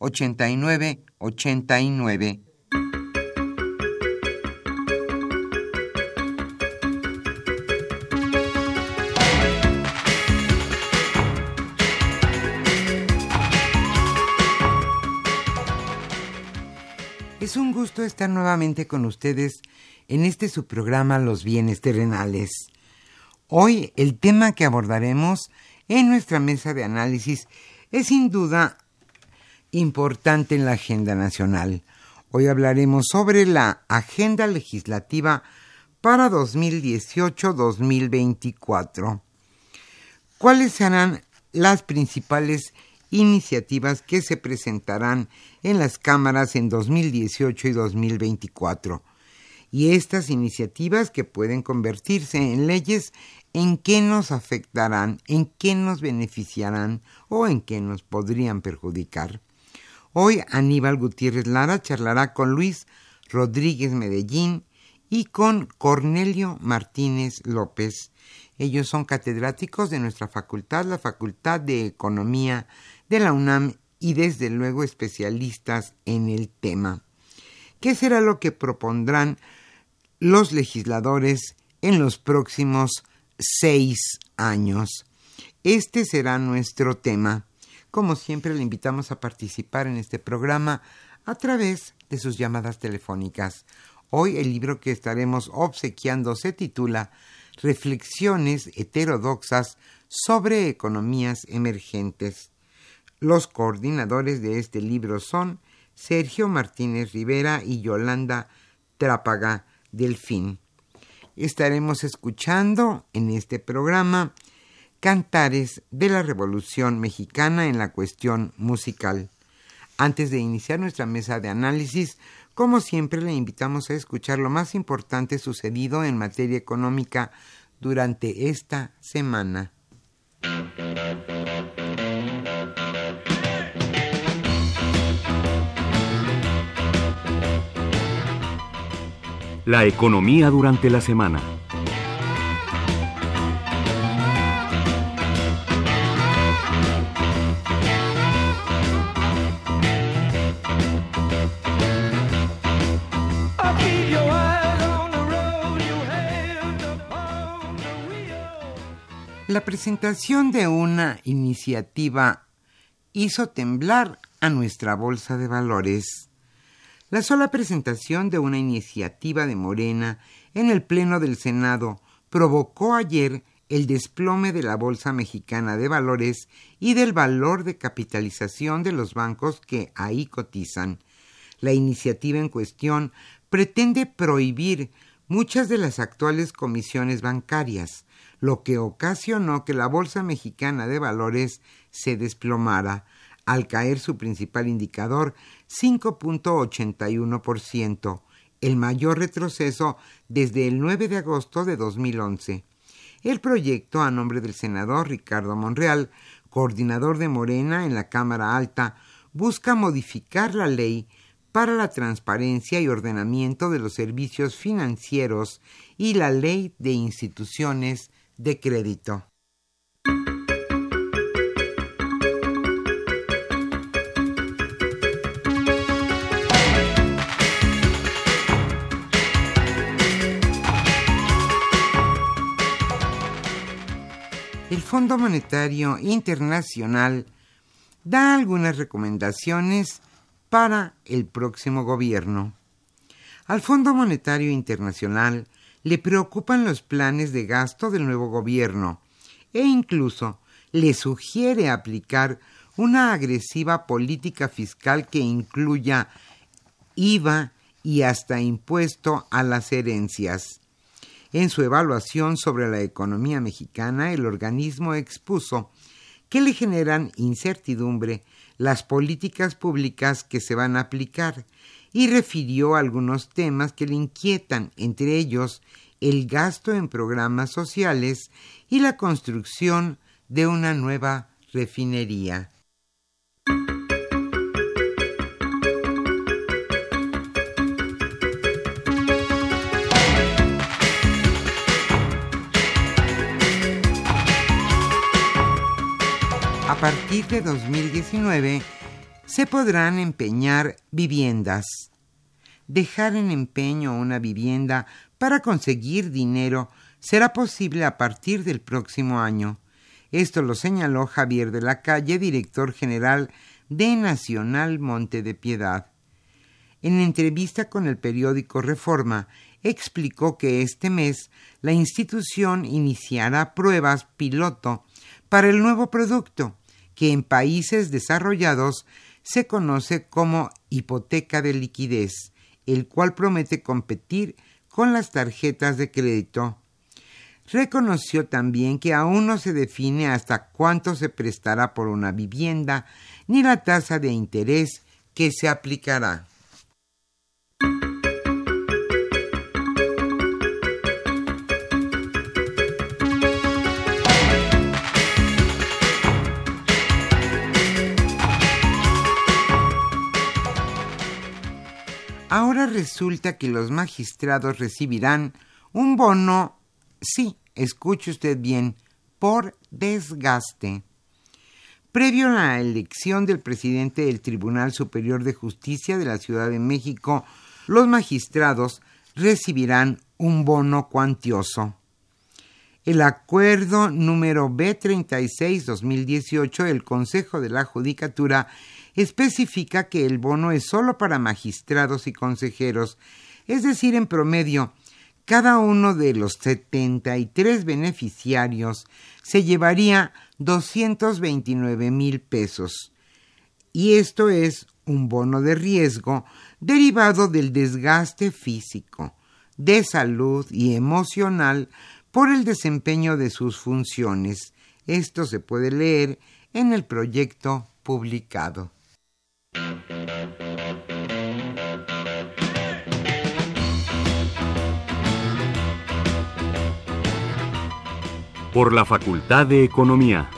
5536 8989. Es un gusto estar nuevamente con ustedes en este su programa Los bienes terrenales. Hoy el tema que abordaremos en nuestra mesa de análisis es sin duda importante en la agenda nacional. Hoy hablaremos sobre la agenda legislativa para 2018-2024. ¿Cuáles serán las principales iniciativas que se presentarán en las cámaras en 2018 y 2024? Y estas iniciativas que pueden convertirse en leyes, ¿en qué nos afectarán, en qué nos beneficiarán o en qué nos podrían perjudicar? Hoy Aníbal Gutiérrez Lara charlará con Luis Rodríguez Medellín y con Cornelio Martínez López. Ellos son catedráticos de nuestra facultad, la Facultad de Economía de la UNAM y desde luego especialistas en el tema. ¿Qué será lo que propondrán los legisladores en los próximos seis años? Este será nuestro tema. Como siempre, le invitamos a participar en este programa a través de sus llamadas telefónicas. Hoy el libro que estaremos obsequiando se titula Reflexiones heterodoxas sobre economías emergentes. Los coordinadores de este libro son Sergio Martínez Rivera y Yolanda Trápaga Delfín. Estaremos escuchando en este programa cantares de la Revolución Mexicana en la cuestión musical. Antes de iniciar nuestra mesa de análisis, como siempre le invitamos a escuchar lo más importante sucedido en materia económica durante esta semana. La economía durante la semana. La presentación de una iniciativa hizo temblar a nuestra bolsa de valores. La sola presentación de una iniciativa de Morena en el Pleno del Senado provocó ayer el desplome de la Bolsa Mexicana de Valores y del valor de capitalización de los bancos que ahí cotizan. La iniciativa en cuestión pretende prohibir muchas de las actuales comisiones bancarias, lo que ocasionó que la Bolsa Mexicana de Valores se desplomara al caer su principal indicador 5.81%, el mayor retroceso desde el 9 de agosto de 2011. El proyecto, a nombre del senador Ricardo Monreal, coordinador de Morena en la Cámara Alta, busca modificar la ley para la transparencia y ordenamiento de los servicios financieros y la ley de instituciones de crédito. El Fondo Monetario Internacional da algunas recomendaciones para el próximo gobierno. Al Fondo Monetario Internacional le preocupan los planes de gasto del nuevo gobierno e incluso le sugiere aplicar una agresiva política fiscal que incluya IVA y hasta impuesto a las herencias. En su evaluación sobre la economía mexicana, el organismo expuso que le generan incertidumbre las políticas públicas que se van a aplicar y refirió algunos temas que le inquietan, entre ellos el gasto en programas sociales y la construcción de una nueva refinería. a partir de 2019 se podrán empeñar viviendas. Dejar en empeño una vivienda para conseguir dinero será posible a partir del próximo año. Esto lo señaló Javier de la Calle, director general de Nacional Monte de Piedad. En entrevista con el periódico Reforma, explicó que este mes la institución iniciará pruebas piloto para el nuevo producto que en países desarrollados se conoce como hipoteca de liquidez, el cual promete competir con las tarjetas de crédito. Reconoció también que aún no se define hasta cuánto se prestará por una vivienda ni la tasa de interés que se aplicará. Resulta que los magistrados recibirán un bono, sí, escuche usted bien, por desgaste. Previo a la elección del presidente del Tribunal Superior de Justicia de la Ciudad de México, los magistrados recibirán un bono cuantioso. El acuerdo número B36-2018 del Consejo de la Judicatura especifica que el bono es solo para magistrados y consejeros, es decir, en promedio, cada uno de los 73 beneficiarios se llevaría 229 mil pesos. Y esto es un bono de riesgo derivado del desgaste físico, de salud y emocional por el desempeño de sus funciones. Esto se puede leer en el proyecto publicado. Por la Facultad de Economía.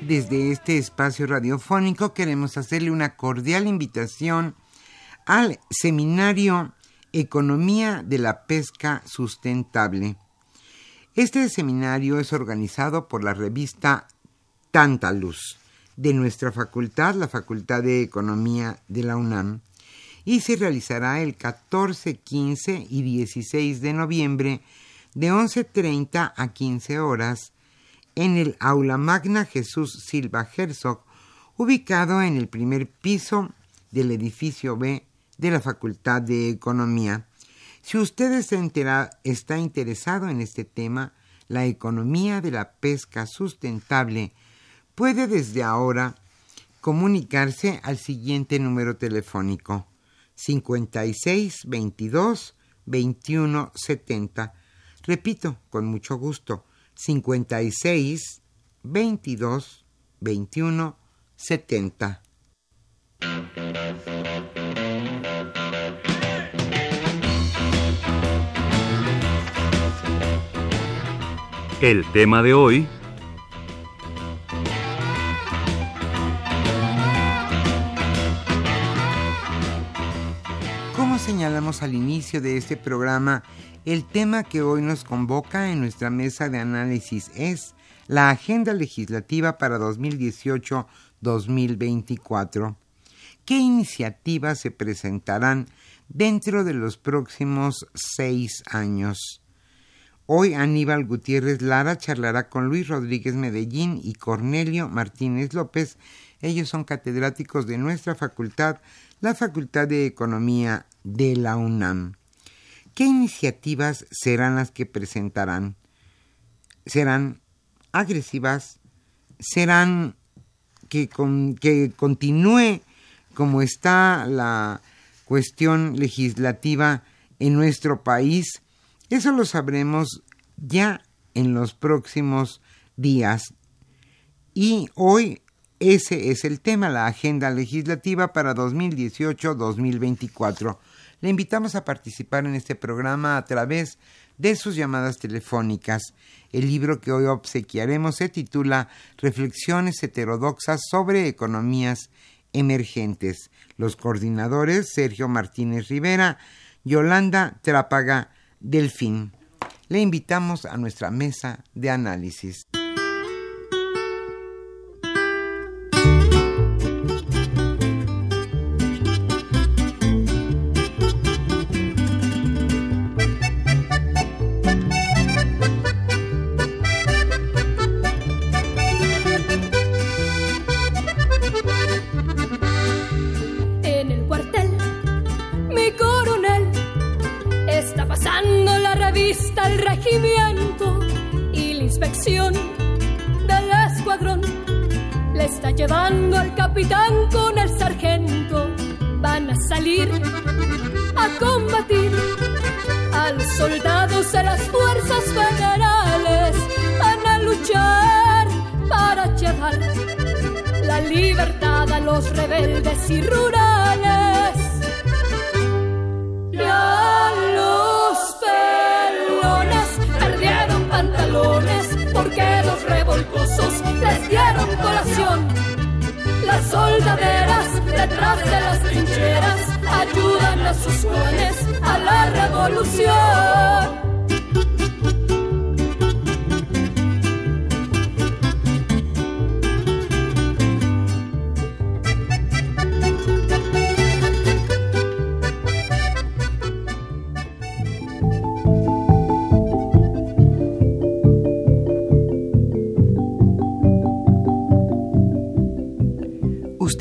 Desde este espacio radiofónico queremos hacerle una cordial invitación al seminario Economía de la Pesca Sustentable. Este seminario es organizado por la revista Tanta Luz de nuestra facultad, la Facultad de Economía de la UNAM, y se realizará el 14, 15 y 16 de noviembre de 11.30 a 15 horas en el Aula Magna Jesús Silva Herzog, ubicado en el primer piso del edificio B de la Facultad de Economía. Si usted está interesado en este tema, la economía de la pesca sustentable, puede desde ahora comunicarse al siguiente número telefónico 56 22 21 70. Repito, con mucho gusto, 56 22 21 70. El tema de hoy señalamos al inicio de este programa, el tema que hoy nos convoca en nuestra mesa de análisis es la agenda legislativa para 2018-2024. ¿Qué iniciativas se presentarán dentro de los próximos seis años? Hoy Aníbal Gutiérrez Lara charlará con Luis Rodríguez Medellín y Cornelio Martínez López. Ellos son catedráticos de nuestra facultad, la Facultad de Economía de la UNAM. ¿Qué iniciativas serán las que presentarán? ¿Serán agresivas? ¿Serán que, que continúe como está la cuestión legislativa en nuestro país? Eso lo sabremos ya en los próximos días. Y hoy ese es el tema, la agenda legislativa para 2018-2024. Le invitamos a participar en este programa a través de sus llamadas telefónicas. El libro que hoy obsequiaremos se titula Reflexiones heterodoxas sobre economías emergentes. Los coordinadores Sergio Martínez Rivera, Yolanda Trápaga Delfín. Le invitamos a nuestra mesa de análisis. De las trincheras ayudan a sus jóvenes a la revolución.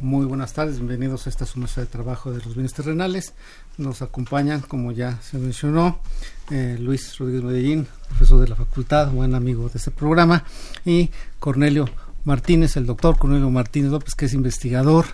Muy buenas tardes, bienvenidos a esta su de trabajo de los bienes terrenales. Nos acompañan, como ya se mencionó, eh, Luis Rodríguez Medellín, profesor de la facultad, buen amigo de este programa, y Cornelio Martínez, el doctor Cornelio Martínez López, que es investigador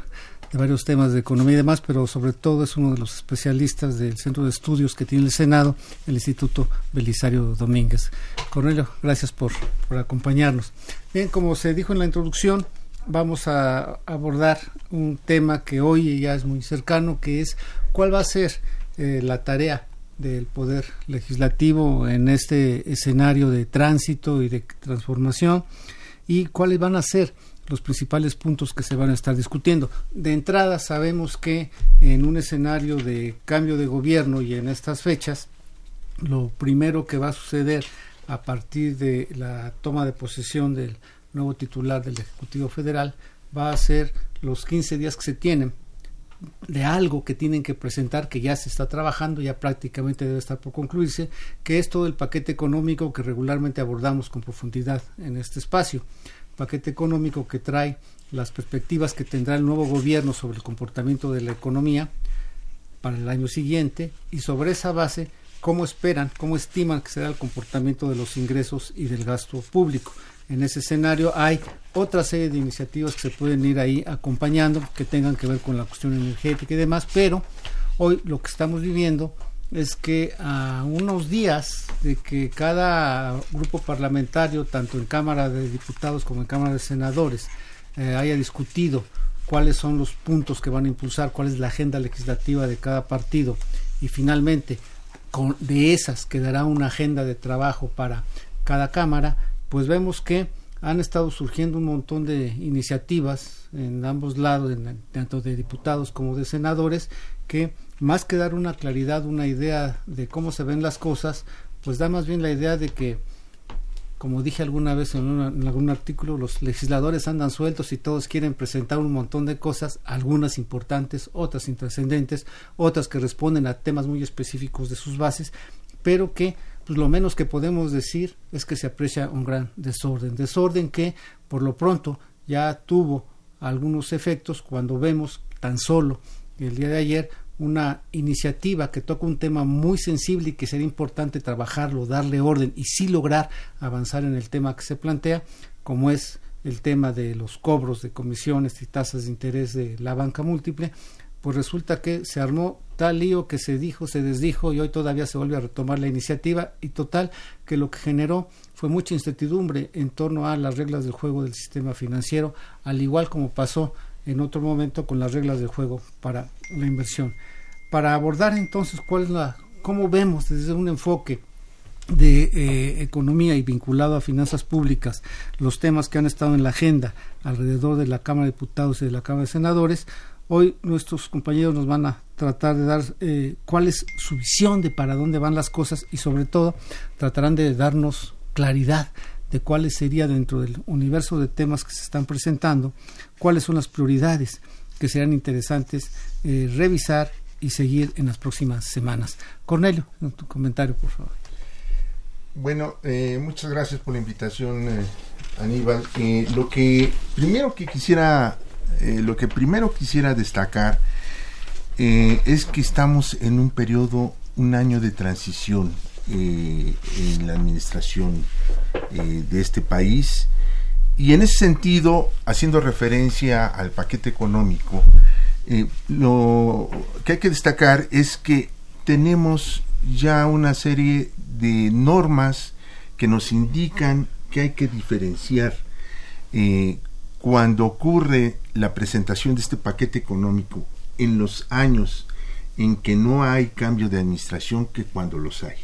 de varios temas de economía y demás, pero sobre todo es uno de los especialistas del centro de estudios que tiene el Senado, el Instituto Belisario Domínguez. Cornelio, gracias por, por acompañarnos. Bien, como se dijo en la introducción, vamos a abordar un tema que hoy ya es muy cercano, que es cuál va a ser eh, la tarea del Poder Legislativo en este escenario de tránsito y de transformación y cuáles van a ser los principales puntos que se van a estar discutiendo. De entrada sabemos que en un escenario de cambio de gobierno y en estas fechas, lo primero que va a suceder a partir de la toma de posesión del nuevo titular del Ejecutivo Federal va a ser los 15 días que se tienen de algo que tienen que presentar que ya se está trabajando, ya prácticamente debe estar por concluirse, que es todo el paquete económico que regularmente abordamos con profundidad en este espacio. Paquete económico que trae las perspectivas que tendrá el nuevo gobierno sobre el comportamiento de la economía para el año siguiente y sobre esa base cómo esperan, cómo estiman que será el comportamiento de los ingresos y del gasto público. En ese escenario hay otra serie de iniciativas que se pueden ir ahí acompañando, que tengan que ver con la cuestión energética y demás, pero hoy lo que estamos viviendo es que a unos días de que cada grupo parlamentario, tanto en Cámara de Diputados como en Cámara de Senadores, eh, haya discutido cuáles son los puntos que van a impulsar, cuál es la agenda legislativa de cada partido y finalmente con, de esas quedará una agenda de trabajo para cada Cámara, pues vemos que han estado surgiendo un montón de iniciativas en ambos lados, tanto de diputados como de senadores, que más que dar una claridad, una idea de cómo se ven las cosas, pues da más bien la idea de que, como dije alguna vez en, en algún artículo, los legisladores andan sueltos y todos quieren presentar un montón de cosas, algunas importantes, otras intrascendentes, otras que responden a temas muy específicos de sus bases, pero que pues lo menos que podemos decir es que se aprecia un gran desorden. Desorden que, por lo pronto, ya tuvo algunos efectos cuando vemos tan solo el día de ayer una iniciativa que toca un tema muy sensible y que sería importante trabajarlo, darle orden y sí lograr avanzar en el tema que se plantea, como es el tema de los cobros de comisiones y tasas de interés de la banca múltiple, pues resulta que se armó tal lío que se dijo, se desdijo y hoy todavía se vuelve a retomar la iniciativa y total que lo que generó fue mucha incertidumbre en torno a las reglas del juego del sistema financiero, al igual como pasó en otro momento con las reglas del juego para la inversión. Para abordar entonces cuál es la cómo vemos desde un enfoque de eh, economía y vinculado a finanzas públicas los temas que han estado en la agenda alrededor de la Cámara de Diputados y de la Cámara de Senadores, Hoy nuestros compañeros nos van a tratar de dar eh, cuál es su visión de para dónde van las cosas y sobre todo tratarán de darnos claridad de cuáles sería dentro del universo de temas que se están presentando, cuáles son las prioridades que serán interesantes eh, revisar y seguir en las próximas semanas. Cornelio, tu comentario, por favor. Bueno, eh, muchas gracias por la invitación, Aníbal. lo que primero que quisiera eh, lo que primero quisiera destacar eh, es que estamos en un periodo, un año de transición eh, en la administración de este país. Y en ese sentido, haciendo referencia al paquete económico, lo que hay que destacar es que tenemos ya una serie de normas que nos indican que hay que diferenciar cuando ocurre la presentación de este paquete económico en los años en que no hay cambio de administración que cuando los hay.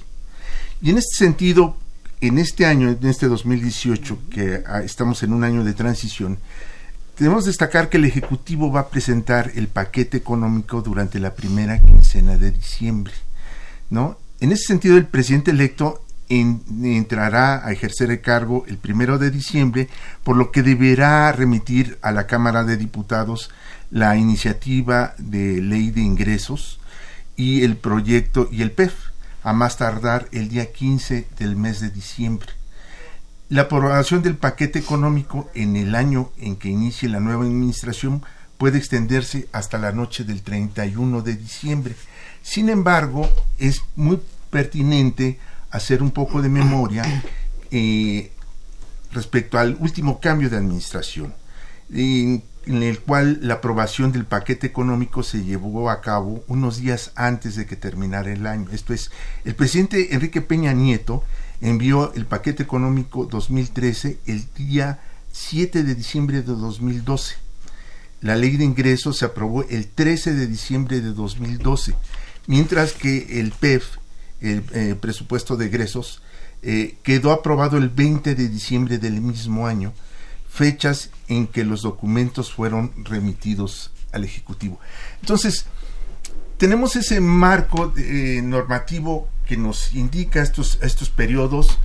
Y en este sentido, en este año, en este 2018, que ah, estamos en un año de transición, debemos destacar que el Ejecutivo va a presentar el paquete económico durante la primera quincena de diciembre. ¿no? En ese sentido, el presidente electo entrará a ejercer el cargo el primero de diciembre, por lo que deberá remitir a la Cámara de Diputados la iniciativa de ley de ingresos y el proyecto y el PEF, a más tardar el día 15 del mes de diciembre. La aprobación del paquete económico en el año en que inicie la nueva administración puede extenderse hasta la noche del 31 de diciembre. Sin embargo, es muy pertinente hacer un poco de memoria eh, respecto al último cambio de administración, en, el cual la aprobación del paquete económico se llevó a cabo unos días antes de que terminara el año. Esto es, el presidente Enrique Peña Nieto envió el paquete económico 2013 el día 7 de diciembre de 2012. La ley de ingresos se aprobó el 13 de diciembre de 2012, mientras que el PEF el eh, presupuesto de egresos, eh, quedó aprobado el 20 de diciembre del mismo año, fechas en que los documentos fueron remitidos al Ejecutivo. Entonces, tenemos ese marco eh, normativo que nos indica estos, estos periodos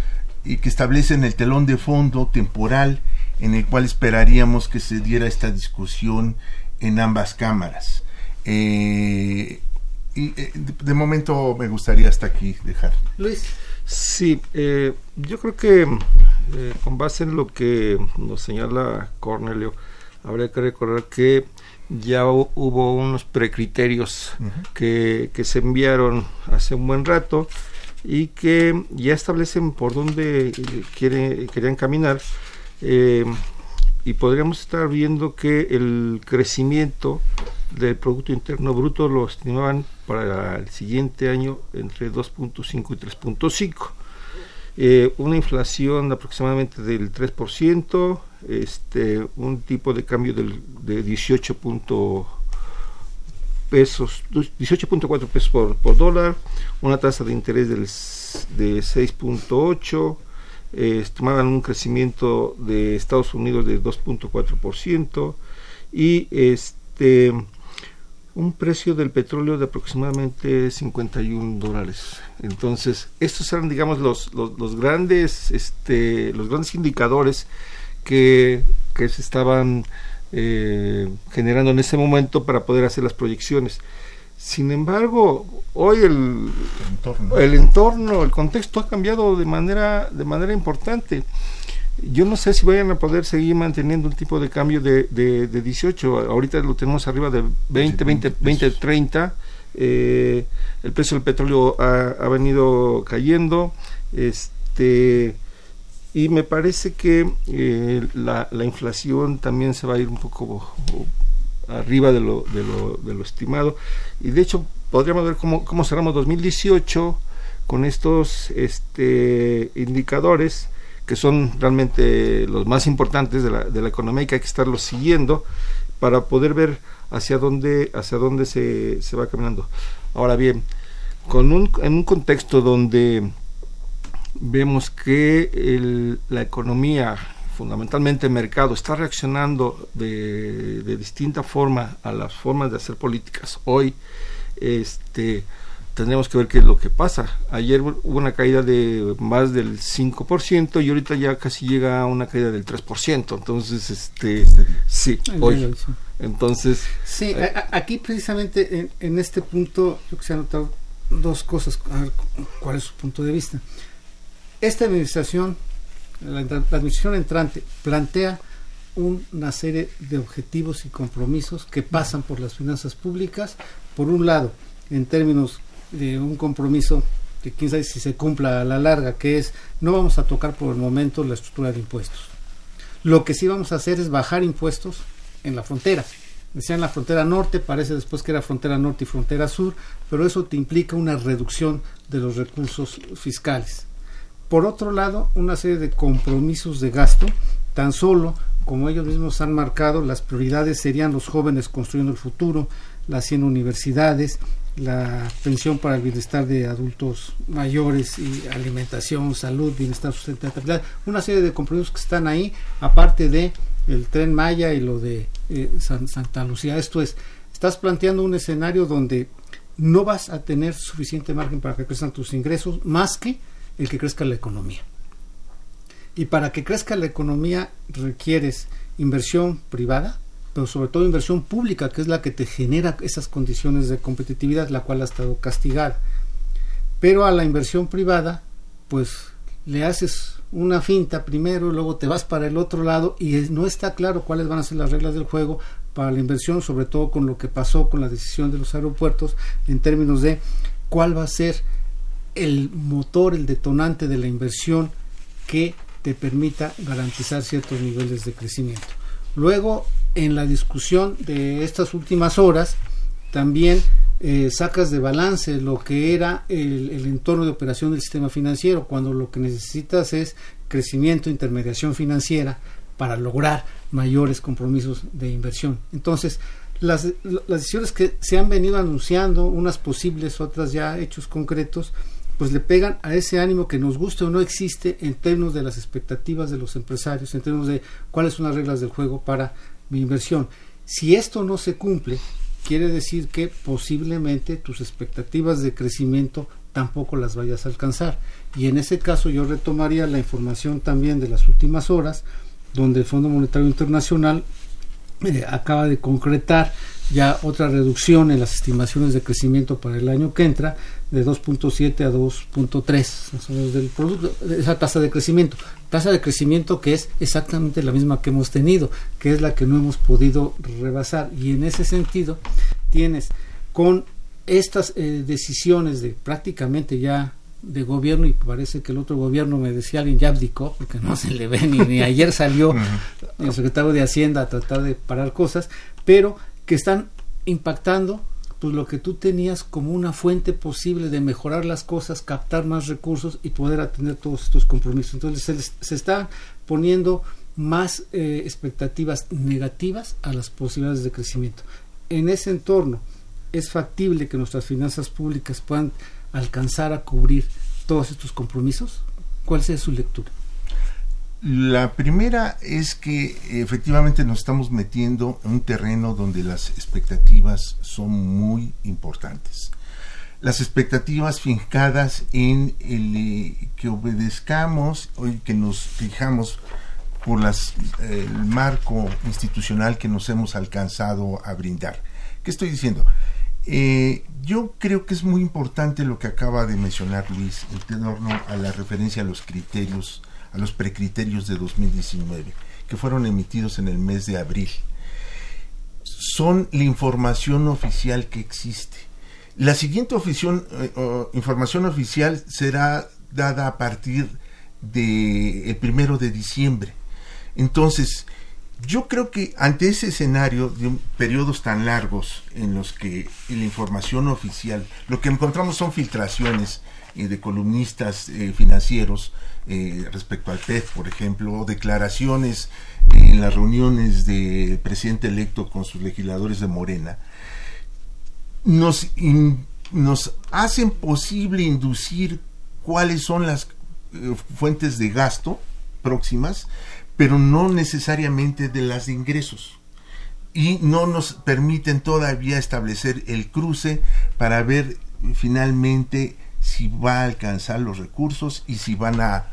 y que establecen el telón de fondo temporal en el cual esperaríamos que se diera esta discusión en ambas cámaras. Y eh, de, de momento me gustaría hasta aquí dejar. Luis. Sí, eh, yo creo que eh, con base en lo que nos señala Cornelio, habría que recordar que ya hu- hubo unos precriterios que, que se enviaron hace un buen rato y que ya establecen por dónde eh, quiere, querían caminar eh, y podríamos estar viendo que el crecimiento del Producto Interno Bruto lo estimaban para el siguiente año entre 2.5 y 3.5. Eh, una inflación aproximadamente del 3%, este, un tipo de cambio del, de 18 punto pesos, 18.4 pesos por, por dólar, una tasa de interés del, de 6.8, eh, estimaban un crecimiento de Estados Unidos de 2.4% y este un precio del petróleo de aproximadamente 51 dólares. Entonces, estos eran, digamos, los, los, los grandes, este, los grandes indicadores que, que se estaban eh, generando en ese momento para poder hacer las proyecciones. Sin embargo, hoy el, entorno. el entorno, el contexto ha cambiado de manera, de manera importante. Yo no sé si vayan a poder seguir manteniendo un tipo de cambio de, de, de 18. Ahorita lo tenemos arriba de 20, 20, 20 30. Eh, el precio del petróleo ha, ha venido cayendo. Este y me parece que eh, la, la inflación también se va a ir un poco arriba de lo, de lo, de lo estimado. Y de hecho, podríamos ver cómo, cómo cerramos 2018 con estos este, indicadores que son realmente los más importantes de la, economía y que hay que estarlos siguiendo para poder ver hacia dónde, hacia dónde se, se va caminando. Ahora bien, con un, en un contexto donde vemos que la economía, fundamentalmente el mercado, está reaccionando de, de, distinta forma a las formas de hacer políticas. Hoy este, tendremos que ver qué es lo que pasa. Ayer hubo una caída de más del 5% y ahorita ya casi llega a una caída del 3%. Entonces, este, sí, hoy. Entonces... Sí, eh, aquí precisamente en, en, este punto yo quisiera notar dos cosas. A ver, ¿cuál es su punto de vista? Esta administración, la, la administración entrante, plantea un, una serie de objetivos y compromisos que pasan por las finanzas públicas. Por un lado, en términos de un compromiso que quién sabe si se cumpla a la larga, que es no vamos a tocar por el momento la estructura de impuestos. Lo que sí vamos a hacer es bajar impuestos en la frontera. Decían la frontera norte, parece después que era frontera norte y frontera sur, pero eso te implica una reducción de los recursos fiscales. Por otro lado, una serie de compromisos de gasto, tan solo como ellos mismos han marcado, las prioridades serían los jóvenes construyendo el futuro, las 100 universidades, la pensión para el bienestar de adultos mayores y alimentación, salud, bienestar, sustentabilidad, una serie de compromisos que están ahí, aparte de el tren Maya y lo de eh, San, Santa Lucía. Esto es, estás planteando un escenario donde no vas a tener suficiente margen para que crezcan tus ingresos más que el que crezca la economía. Y para que crezca la economía requieres inversión privada, pero sobre todo inversión pública, que es la que te genera esas condiciones de competitividad, la cual ha estado castigada. Pero a la inversión privada, pues le haces una finta primero, luego te vas para el otro lado y no está claro cuáles van a ser las reglas del juego para la inversión, sobre todo con lo que pasó con la decisión de los aeropuertos en términos de cuál va a ser el motor, el detonante de la inversión que te permita garantizar ciertos niveles de crecimiento. Luego, en la discusión de estas últimas horas, también eh, sacas de balance lo que era el, entorno de operación del sistema financiero, cuando lo que necesitas es crecimiento, intermediación financiera para lograr mayores compromisos de inversión. Entonces, las, las decisiones que se han venido anunciando, unas posibles, otras ya hechos concretos, pues le pegan a ese ánimo que nos guste o no existe en términos de las expectativas de los empresarios, en términos de cuáles son las reglas del juego para mi inversión. Si esto no se cumple, quiere decir que posiblemente tus expectativas de crecimiento tampoco las vayas a alcanzar. Y en ese caso yo retomaría la información también de las últimas horas, donde el Fondo Monetario Internacional acaba de concretar ya otra reducción en las estimaciones de crecimiento para el año que entra de 2.7 a 2.3 más o menos del producto esa tasa de crecimiento. Tasa de crecimiento que es exactamente la misma que hemos tenido que es la que no hemos podido rebasar. Y en ese sentido tienes con estas eh, decisiones de prácticamente ya de gobierno y parece que el otro gobierno me decía alguien ya abdicó porque no se le ve ni, ni ayer salió el secretario de Hacienda a tratar de parar cosas pero que están impactando pues lo que tú tenías como una fuente posible de mejorar las cosas, captar más recursos y poder atender todos estos compromisos. Entonces se, les, se está poniendo más eh, expectativas negativas a las posibilidades de crecimiento. En ese entorno es factible que nuestras finanzas públicas puedan alcanzar a cubrir todos estos compromisos. ¿Cuál sea su lectura? La primera es que efectivamente nos estamos metiendo en un terreno donde las expectativas son muy importantes. Las expectativas fincadas en el eh, que obedezcamos y que nos fijamos por las, el marco institucional que nos hemos alcanzado a brindar. ¿Qué estoy diciendo? Eh, yo creo que es muy importante lo que acaba de mencionar Luis en torno a la referencia a los criterios a los precriterios de 2019, que fueron emitidos en el mes de abril. Son la información oficial que existe. La siguiente eh, información oficial será dada a partir del el primero de diciembre. Entonces, yo creo que ante ese escenario de periodos tan largos en los que la información oficial, lo que encontramos son filtraciones eh, de columnistas eh, financieros eh, respecto al PEF, por ejemplo, declaraciones en las reuniones del presidente electo con sus legisladores de Morena, nos hacen posible inducir cuáles son las fuentes de gasto próximas, pero no necesariamente de las de ingresos. Y no nos permiten todavía establecer el cruce para ver finalmente si va a alcanzar los recursos y si van a,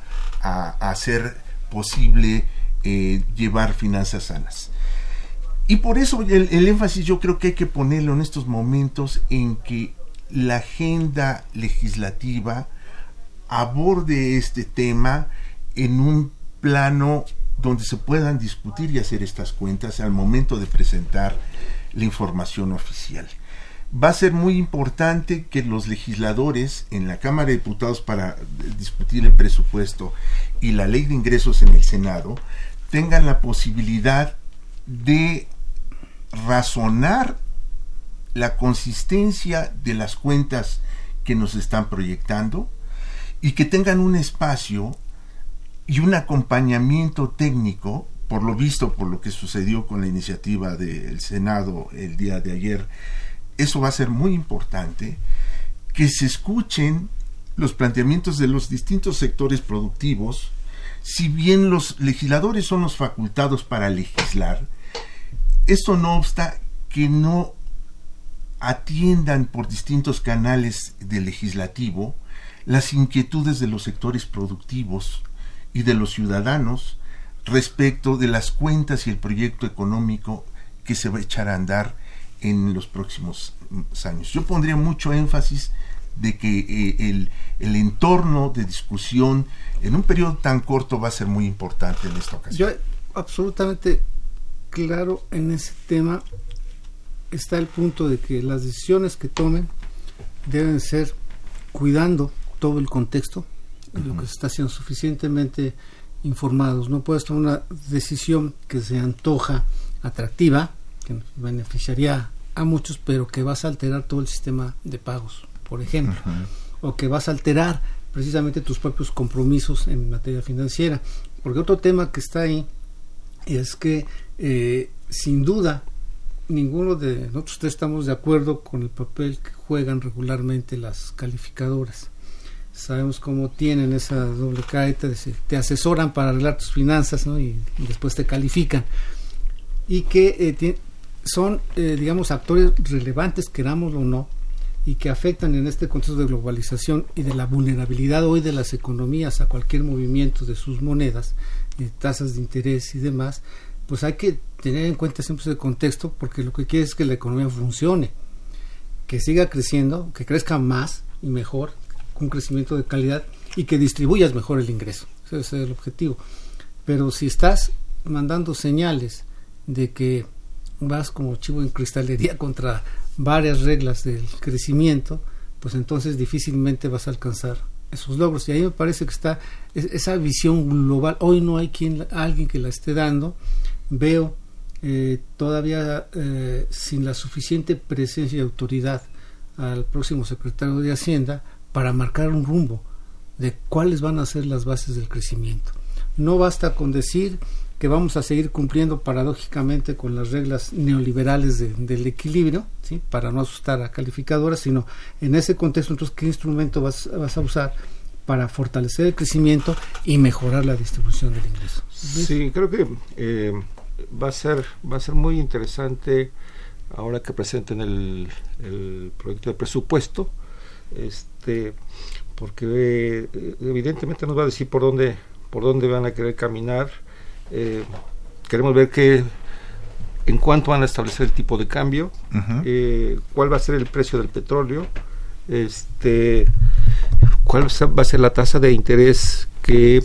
hacer posible eh, llevar finanzas sanas. Y por eso el, énfasis yo creo que hay que ponerlo en estos momentos en que la agenda legislativa aborde este tema en un plano donde se puedan discutir y hacer estas cuentas al momento de presentar la información oficial va a ser muy importante que los legisladores en la Cámara de Diputados para discutir el presupuesto y la ley de ingresos en el Senado tengan la posibilidad de razonar la consistencia de las cuentas que nos están proyectando y que tengan un espacio y un acompañamiento técnico, por lo visto, por lo que sucedió con la iniciativa del Senado el día de ayer, eso va a ser muy importante, que se escuchen los planteamientos de los distintos sectores productivos, si bien los legisladores son los facultados para legislar, esto no obsta que no atiendan por distintos canales del legislativo las inquietudes de los sectores productivos y de los ciudadanos respecto de las cuentas y el proyecto económico que se va a echar a andar en los próximos años. Yo pondría mucho énfasis de que eh, el, el, entorno de discusión en un periodo tan corto va a ser muy importante en esta ocasión. Yo absolutamente claro en ese tema está el punto de que las decisiones que tomen deben ser cuidando todo el contexto lo que se está haciendo suficientemente informados. No puedes tomar una decisión que se antoja atractiva, que beneficiaría a muchos, pero que vas a alterar todo el sistema de pagos, por ejemplo, o que vas a alterar precisamente tus propios compromisos en materia financiera. Porque otro tema que está ahí es que, eh, sin duda, ninguno de nosotros tres estamos de acuerdo con el papel que juegan regularmente las calificadoras. Sabemos cómo tienen esa doble careta, te asesoran para arreglar tus finanzas y, después te califican. Y que eh, son, eh, digamos, actores relevantes, queramos o no, y que afectan en este contexto de globalización y de la vulnerabilidad hoy de las economías a cualquier movimiento de sus monedas, de tasas de interés y demás, pues hay que tener en cuenta siempre ese contexto porque lo que quiere es que la economía funcione, que siga creciendo, que crezca más y mejor, con un crecimiento de calidad y que distribuyas mejor el ingreso. Ese es el objetivo. Pero si estás mandando señales de que vas como chivo en cristalería contra varias reglas del crecimiento, pues entonces difícilmente vas a alcanzar esos logros. Y ahí me parece que está esa visión global. Hoy no hay quien, alguien que la esté dando. Veo eh, todavía eh, sin la suficiente presencia y autoridad al próximo secretario de Hacienda para marcar un rumbo de cuáles van a ser las bases del crecimiento. No basta con decir que vamos a seguir cumpliendo paradójicamente con las reglas neoliberales del equilibrio, ¿sí? para no asustar a calificadoras, sino en ese contexto, entonces, ¿qué instrumento vas, a usar para fortalecer el crecimiento y mejorar la distribución del ingreso? Sí, creo que eh, va a ser va a ser muy interesante ahora que presenten el, el proyecto de presupuesto, este, porque eh, evidentemente nos va a decir por dónde por dónde van a querer caminar eh, queremos ver que en cuánto van a establecer el tipo de cambio, eh, cuál va a ser el precio del petróleo, este, cuál va a ser la tasa de interés que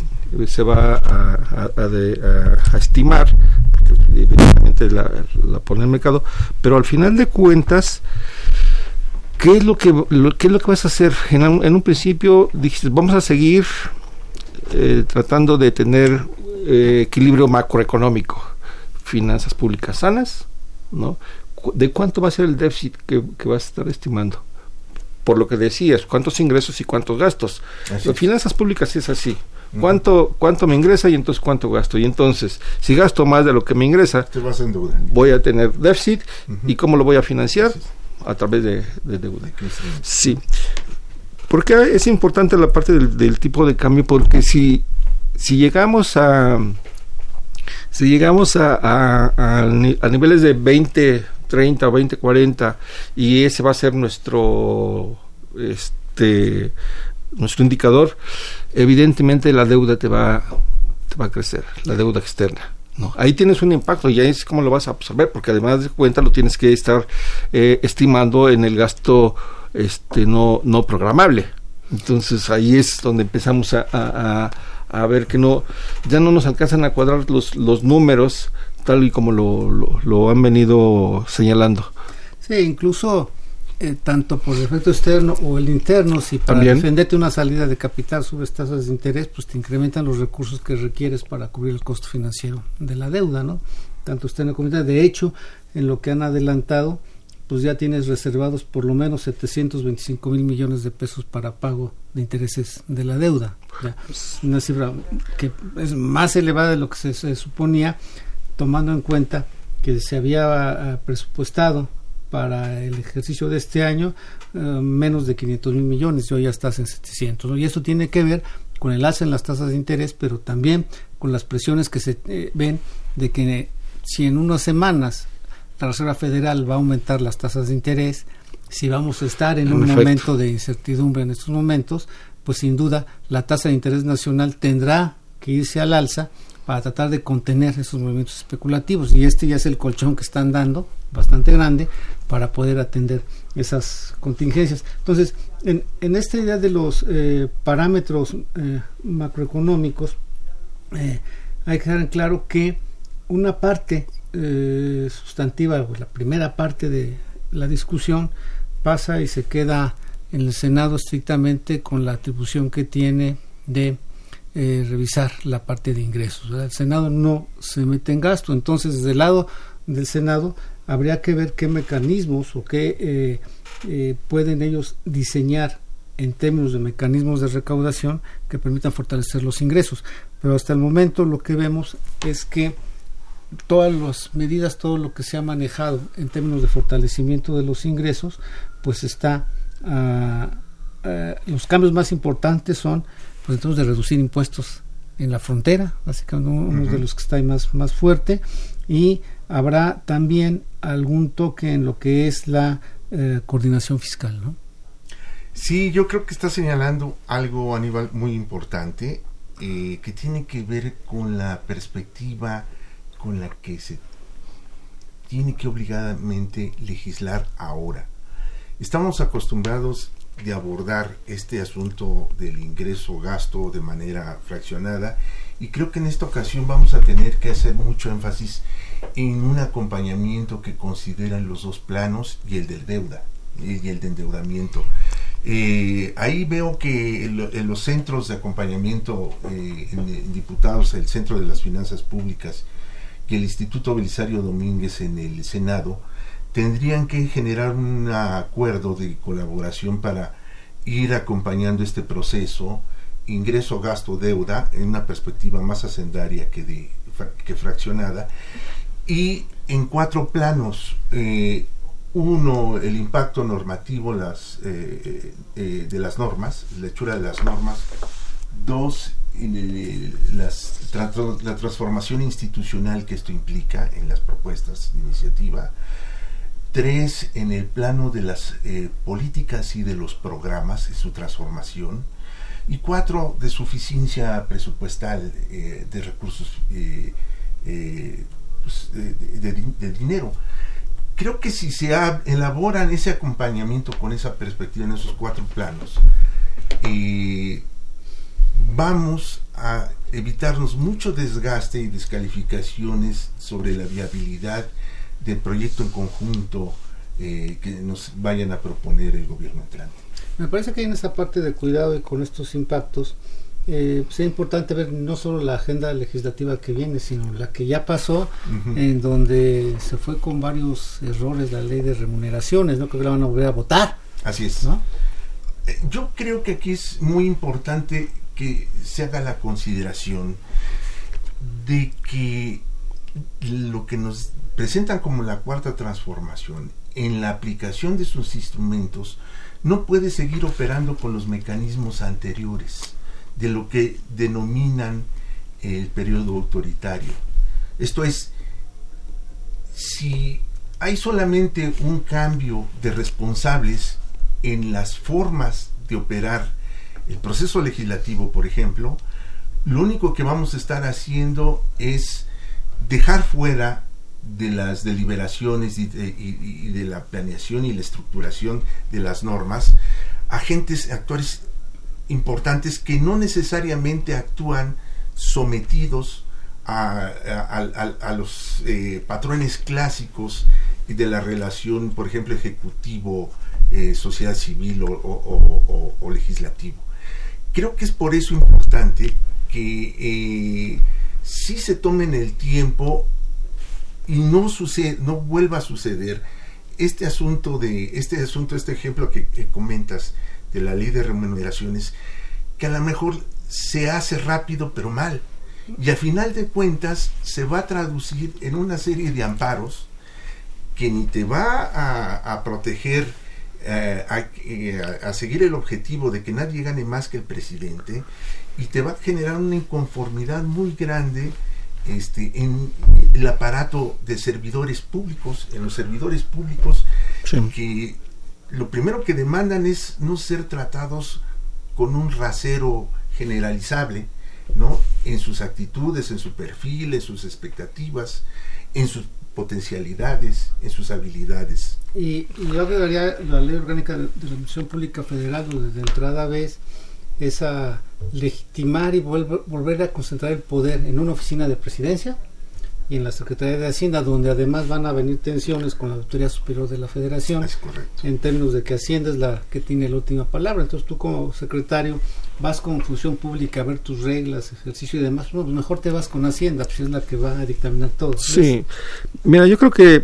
se va a, estimar, porque evidentemente la, pone el mercado, pero al final de cuentas, ¿qué es lo que, qué es lo que vas a hacer? En un, en un principio dijiste, vamos a seguir eh, tratando de tener eh, equilibrio macroeconómico, finanzas públicas sanas, ¿no? ¿De cuánto va a ser el déficit que, que vas a estar estimando? Por lo que decías, cuántos ingresos y cuántos gastos. Las finanzas públicas es así. ¿Cuánto, ¿Cuánto me ingresa y entonces cuánto gasto? Y entonces, si gasto más de lo que me ingresa, voy a tener déficit. ¿Y cómo lo voy a financiar? A través de, deuda. Sí. Porque es importante la parte del, del, tipo de cambio? Porque si si llegamos a si llegamos a, a, niveles de 20, 30 o 20, 40 y ese va a ser nuestro este nuestro indicador, evidentemente la deuda te va te va a crecer, la deuda externa. No, ahí tienes un impacto y ahí es como lo vas a absorber, porque además de cuenta lo tienes que estar eh, estimando en el gasto este no no programable. Entonces ahí es donde empezamos a ver que no ya no nos alcanzan a cuadrar los, los números tal y como lo, lo, han venido señalando. Sí, incluso eh, tanto por el efecto externo o el interno, si para defenderte una salida de capital subes tasas de interés, pues te incrementan los recursos que requieres para cubrir el costo financiero de la deuda, ¿no? Tanto usted en la comunidad, de hecho, en lo que han adelantado, pues ya tienes reservados por lo menos 725 mil millones de pesos para pago de intereses de la deuda. Una cifra que es más elevada de lo que se, suponía, tomando en cuenta que se había ah, presupuestado para el ejercicio de este año ah, menos de 500 mil millones y hoy ya estás en 700. Y eso tiene que ver con el alza en las tasas de interés, pero también con las presiones que se eh, ven de que si en unas semanas la Reserva Federal va a aumentar las tasas de interés, si vamos a estar en, un momento de incertidumbre en estos momentos, pues sin duda la tasa de interés nacional tendrá que irse al alza para tratar de contener esos movimientos especulativos y este ya es el colchón que están dando bastante grande para poder atender esas contingencias. Entonces, en, en esta idea de los eh, parámetros eh, macroeconómicos, eh, hay que dejar claro que una parte eh, sustantiva, la primera parte de la discusión pasa y se queda en el Senado estrictamente con la atribución que tiene de eh, revisar la parte de ingresos. El Senado no se mete en gasto, entonces desde el lado del Senado habría que ver qué mecanismos o qué eh, pueden ellos diseñar en términos de mecanismos de recaudación que permitan fortalecer los ingresos. Pero hasta el momento lo que vemos es que todas las medidas, todo lo que se ha manejado en términos de fortalecimiento de los ingresos, pues está, uh, los cambios más importantes son, pues entonces de reducir impuestos en la frontera, básicamente uno de los que está ahí más, más fuerte, y habrá también algún toque en lo que es la uh, coordinación fiscal, ¿no? Sí, yo creo que está señalando algo, Aníbal, muy importante, eh, que tiene que ver con la perspectiva con la que se tiene que obligadamente legislar ahora. Estamos acostumbrados de abordar este asunto del ingreso-gasto de manera fraccionada y creo que en esta ocasión vamos a tener que hacer mucho énfasis en un acompañamiento que consideran los dos planos y el del deuda y el de endeudamiento. Eh, ahí veo que en, los centros de acompañamiento eh, en, diputados, el Centro de las Finanzas Públicas y el Instituto Belisario Domínguez en el Senado, tendrían que generar un acuerdo de colaboración para ir acompañando este proceso, ingreso, gasto, deuda, en una perspectiva más hacendaria que, de, que fraccionada, y en cuatro planos. Eh, uno, el impacto normativo eh, eh, de las normas, la hechura de las normas. Dos, la transformación institucional que esto implica en las propuestas de iniciativa. Tres, en el plano de las políticas y de los programas y su transformación. Y cuatro, de suficiencia presupuestal de recursos pues, de dinero creo que si se elaboran ese acompañamiento con esa perspectiva en esos cuatro planos, eh, vamos a evitarnos mucho desgaste y descalificaciones sobre la viabilidad del proyecto en conjunto eh, que nos vayan a proponer el gobierno entrante. Me parece que en esa parte de cuidado y con estos impactos eh, pues, es importante ver no solo la agenda legislativa que viene, sino la que ya pasó, en donde se fue con varios errores la ley de remuneraciones, ¿no? Creo que la van a volver a votar. Así es. ¿no? Eh, yo creo que aquí es muy importante que se haga la consideración de que lo que nos presentan como la cuarta transformación en la aplicación de sus instrumentos no puede seguir operando con los mecanismos anteriores de lo que denominan el periodo autoritario. Esto es, si hay solamente un cambio de responsables en las formas de operar el proceso legislativo, por ejemplo, lo único que vamos a estar haciendo es dejar fuera de las deliberaciones y de, la planeación y la estructuración de las normas agentes, actores importantes que no necesariamente actúan sometidos a, los eh, patrones clásicos de la relación, por ejemplo, ejecutivo, eh, sociedad civil o, legislativo. Creo que es por eso importante que eh, sí se tomen el tiempo y no sucede, no vuelva a suceder este asunto de este asunto, este ejemplo que comentas, de la ley de remuneraciones que a lo mejor se hace rápido pero mal. Y a final de cuentas se va a traducir en una serie de amparos que ni te va a, proteger, eh, eh, a, seguir el objetivo de que nadie gane más que el presidente, y te va a generar una inconformidad muy grande este, en el aparato de servidores públicos, en los servidores públicos que lo primero que demandan es no ser tratados con un rasero generalizable, ¿no? En sus actitudes, en su perfil, en sus expectativas, en sus potencialidades, en sus habilidades. Y, yo agregaría la ley orgánica de, la Administración Pública Federal, donde de entrada vez es a legitimar y volver a concentrar el poder en una oficina de presidencia, y en la Secretaría de Hacienda, donde además van a venir tensiones con la Autoridad Superior de la Federación, en términos de que Hacienda es la que tiene la última palabra. Entonces tú como secretario vas con función pública a ver tus reglas, ejercicio y demás, pues mejor te vas con Hacienda, pues es la que va a dictaminar todo. Sí, mira, yo creo que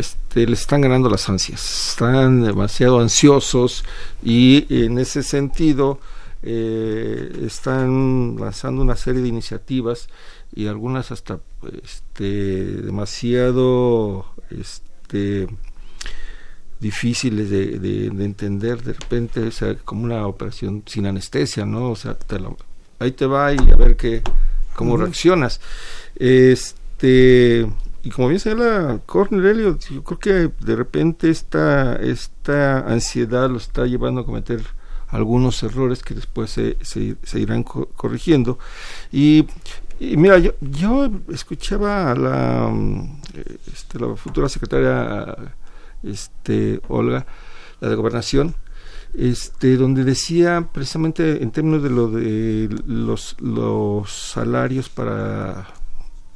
este, les están ganando las ansias, están demasiado ansiosos y en ese sentido eh, están lanzando una serie de iniciativas y algunas hasta este demasiado este difíciles de, de, entender. De repente o sea, como una operación sin anestesia no o sea ahí te va y a ver qué cómo reaccionas. Este y como bien señala Cornelio yo creo que de repente esta esta ansiedad lo está llevando a cometer algunos errores que después se, se, irán corrigiendo. Y, mira, yo, yo escuchaba a la, este, la futura secretaria este, Olga, la de gobernación, este, donde decía precisamente en términos de lo de los, los salarios para,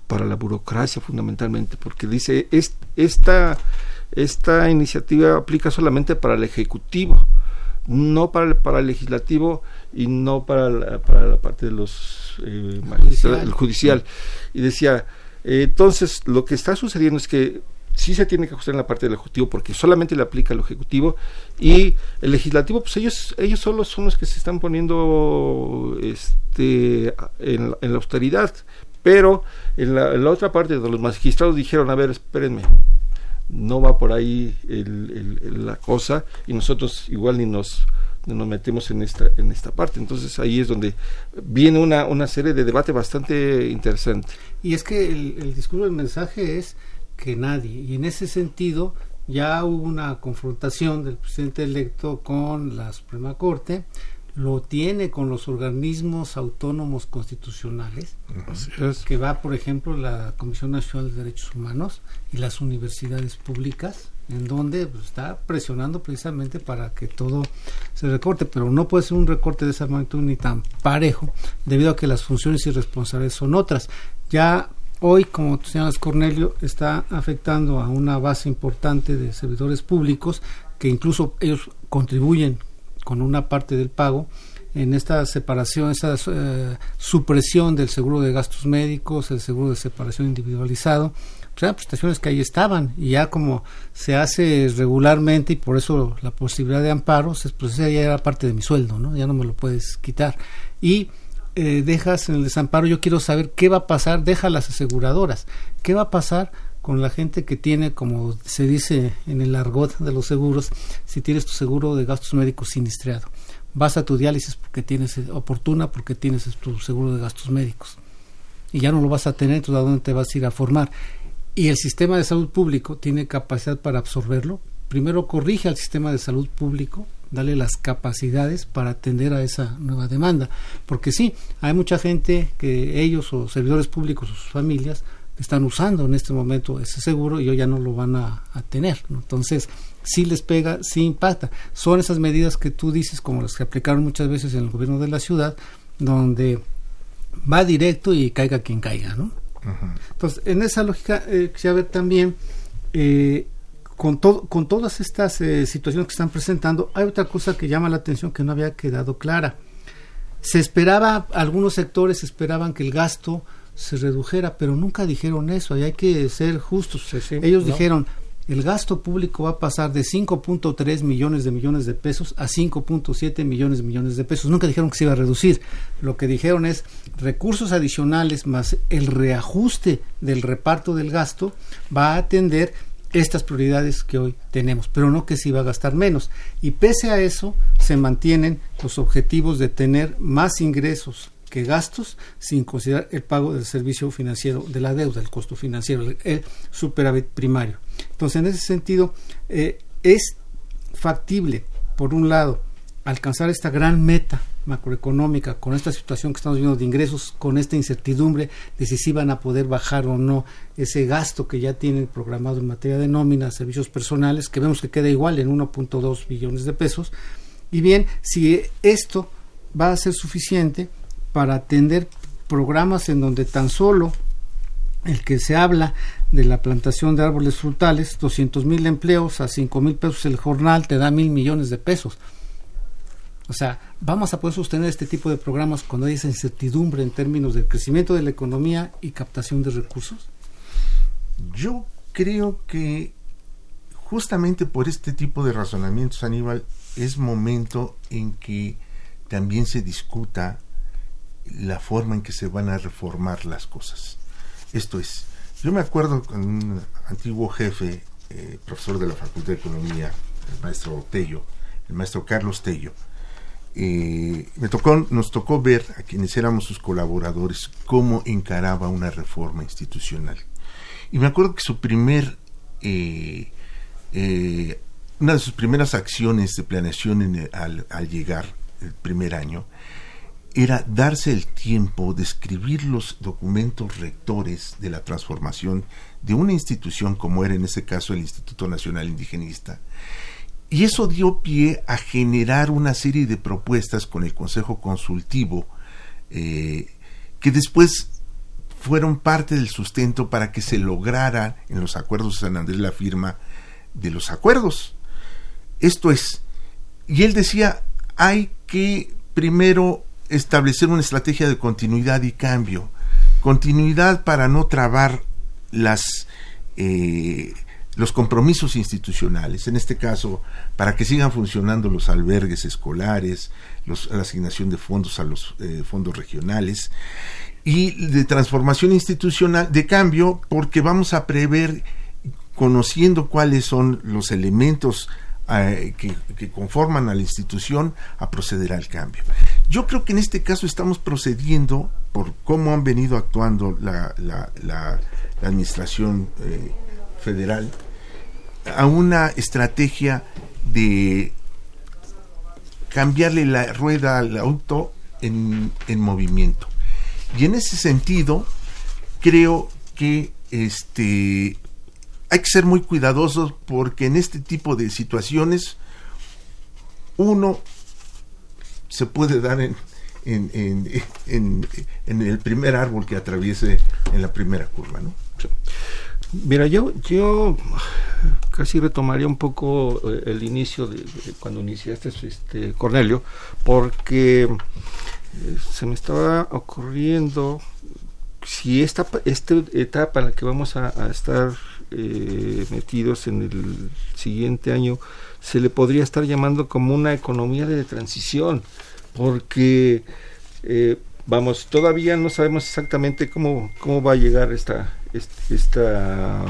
para la burocracia fundamentalmente, porque dice, es, esta, esta iniciativa aplica solamente para el Ejecutivo, no para el, para el legislativo y no para la, para la parte de los eh, magistrados, el judicial. Y decía, eh, entonces lo que está sucediendo es que sí se tiene que ajustar en la parte del ejecutivo porque solamente le aplica al ejecutivo y el legislativo pues ellos ellos solo son los que se están poniendo este en, la austeridad pero en la, otra parte donde los magistrados dijeron a ver espérenme no va por ahí la cosa y nosotros igual ni nos nos metemos en esta en esta parte entonces ahí es donde viene una, una serie de debate bastante interesante y es que el, el discurso del mensaje es que nadie. Y en ese sentido ya hubo una confrontación del presidente electo con la Suprema Corte, lo tiene con los organismos autónomos constitucionales, que va, por ejemplo, la Comisión Nacional de Derechos Humanos y las universidades públicas, en donde pues, está presionando precisamente para que todo se recorte, pero no puede ser un recorte de esa magnitud ni tan parejo, debido a que las funciones y responsabilidades son otras. Ya Hoy, como tú señalas, Cornelio, está afectando a una base importante de servidores públicos que incluso ellos contribuyen con una parte del pago en esta separación, esta eh, supresión del seguro de gastos médicos, el seguro de separación individualizado, pues eran prestaciones que ahí estaban y ya como se hace regularmente y por eso la posibilidad de amparos, pues ya era parte de mi sueldo, ¿no? Ya no me lo puedes quitar. Y eh, dejas en el desamparo, yo quiero saber qué va a pasar, deja las aseguradoras, qué va a pasar con la gente que tiene, como se dice en el argot de los seguros, si tienes tu seguro de gastos médicos sinistrado. Vas a tu diálisis porque tienes eh, oportuna, porque tienes tu seguro de gastos médicos. Y ya no lo vas a tener, entonces ¿a dónde te vas a ir a formar? Y el sistema de salud público tiene capacidad para absorberlo. Primero corrige al sistema de salud público, darle las capacidades para atender a esa nueva demanda. Porque sí, hay mucha gente que ellos o servidores públicos o sus familias están usando en este momento ese seguro y hoy ya no lo van a, tener. Entonces, sí les pega, sí impacta. Son esas medidas que tú dices, como las que aplicaron muchas veces en el gobierno de la ciudad, donde va directo y caiga quien caiga. ¿no? Entonces, en esa lógica, eh, quisiera ver también eh, con, con todas estas eh, situaciones que están presentando, hay otra cosa que llama la atención que no había quedado clara. Se esperaba, algunos sectores esperaban que el gasto se redujera, pero nunca dijeron eso, y hay que ser justos. Ellos dijeron, el gasto público va a pasar de 5.3 millones de millones de pesos a 5.7 millones de millones de pesos. Nunca dijeron que se iba a reducir. Lo que dijeron es recursos adicionales más el reajuste del reparto del gasto va a atender estas prioridades que hoy tenemos, pero no que se iba a gastar menos. Y pese a eso, se mantienen los objetivos de tener más ingresos que gastos sin considerar el pago del servicio financiero de la deuda, el costo financiero, el, superávit primario. Entonces, en ese sentido, eh, es factible, por un lado, alcanzar esta gran meta macroeconómica, con esta situación que estamos viendo de ingresos, con esta incertidumbre de si sí van a poder bajar o no ese gasto que ya tienen programado en materia de nómina, servicios personales, que vemos que queda igual en 1.2 billones de pesos. Y bien, si esto va a ser suficiente para atender programas en donde tan solo el que se habla de la plantación de árboles frutales, 200 mil empleos a 5 mil pesos el jornal, te da mil millones de pesos o sea, ¿vamos a poder sostener este tipo de programas cuando hay esa incertidumbre en términos del crecimiento de la economía y captación de recursos? Yo creo que justamente por este tipo de razonamientos, Aníbal, es momento en que también se discuta la forma en que se van a reformar las cosas. Esto es, yo me acuerdo con un antiguo jefe, eh, profesor de la Facultad de Economía, el maestro Tello, el maestro Carlos Tello, eh, me tocó, nos tocó ver a quienes éramos sus colaboradores cómo encaraba una reforma institucional. Y me acuerdo que su primer, eh, eh, una de sus primeras acciones de planeación al, llegar el primer año, era darse el tiempo de escribir los documentos rectores de la transformación de una institución como era en ese caso el Instituto Nacional Indigenista. Y eso dio pie a generar una serie de propuestas con el Consejo Consultivo eh, que después fueron parte del sustento para que se lograra en los acuerdos de San Andrés la firma de los acuerdos. Esto es, y él decía, hay que primero establecer una estrategia de continuidad y cambio. Continuidad para no trabar las, eh, los compromisos institucionales, en este caso, para que sigan funcionando los albergues escolares, la asignación de fondos a los eh, fondos regionales, y de transformación institucional, de cambio, porque vamos a prever, conociendo cuáles son los elementos eh, que, conforman a la institución a proceder al cambio. Yo creo que en este caso estamos procediendo por cómo han venido actuando la, la, administración eh, federal a una estrategia de cambiarle la rueda al auto en, en movimiento. Y en ese sentido, creo que este hay que ser muy cuidadosos porque en este tipo de situaciones uno se puede dar en, en, el primer árbol que atraviese en la primera curva, ¿no? Mira, yo, yo casi retomaría un poco eh, el inicio de, cuando iniciaste, este, Cornelio, porque eh, se me estaba ocurriendo si esta, esta etapa en la que vamos a estar eh, metidos en el siguiente año se le podría estar llamando como una economía de transición, porque eh, vamos, todavía no sabemos exactamente cómo, cómo va a llegar esta, esta,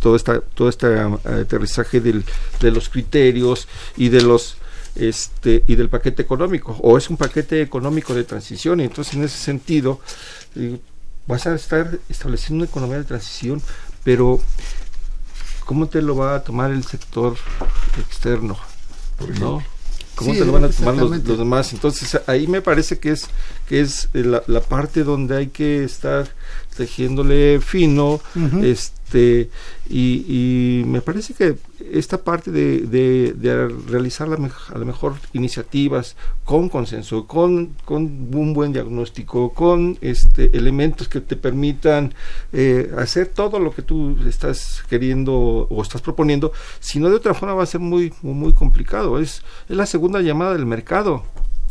todo esta, todo este aterrizaje del, de los criterios y de los este y del paquete económico o es un paquete económico de transición y entonces en ese sentido eh, vas a estar estableciendo una economía de transición pero ¿cómo te lo va a tomar el sector externo? ¿No? ¿Cómo te lo van a tomar los, demás? Entonces ahí me parece que es que es la, la parte donde hay que estar tejiéndole fino, este y, me parece que esta parte de, de, realizar la, a lo mejor iniciativas con consenso, con, con un buen diagnóstico, con este elementos que te permitan eh, hacer todo lo que tú estás queriendo o estás proponiendo, si no de otra forma va a ser muy muy, complicado. Es, es la segunda llamada del mercado.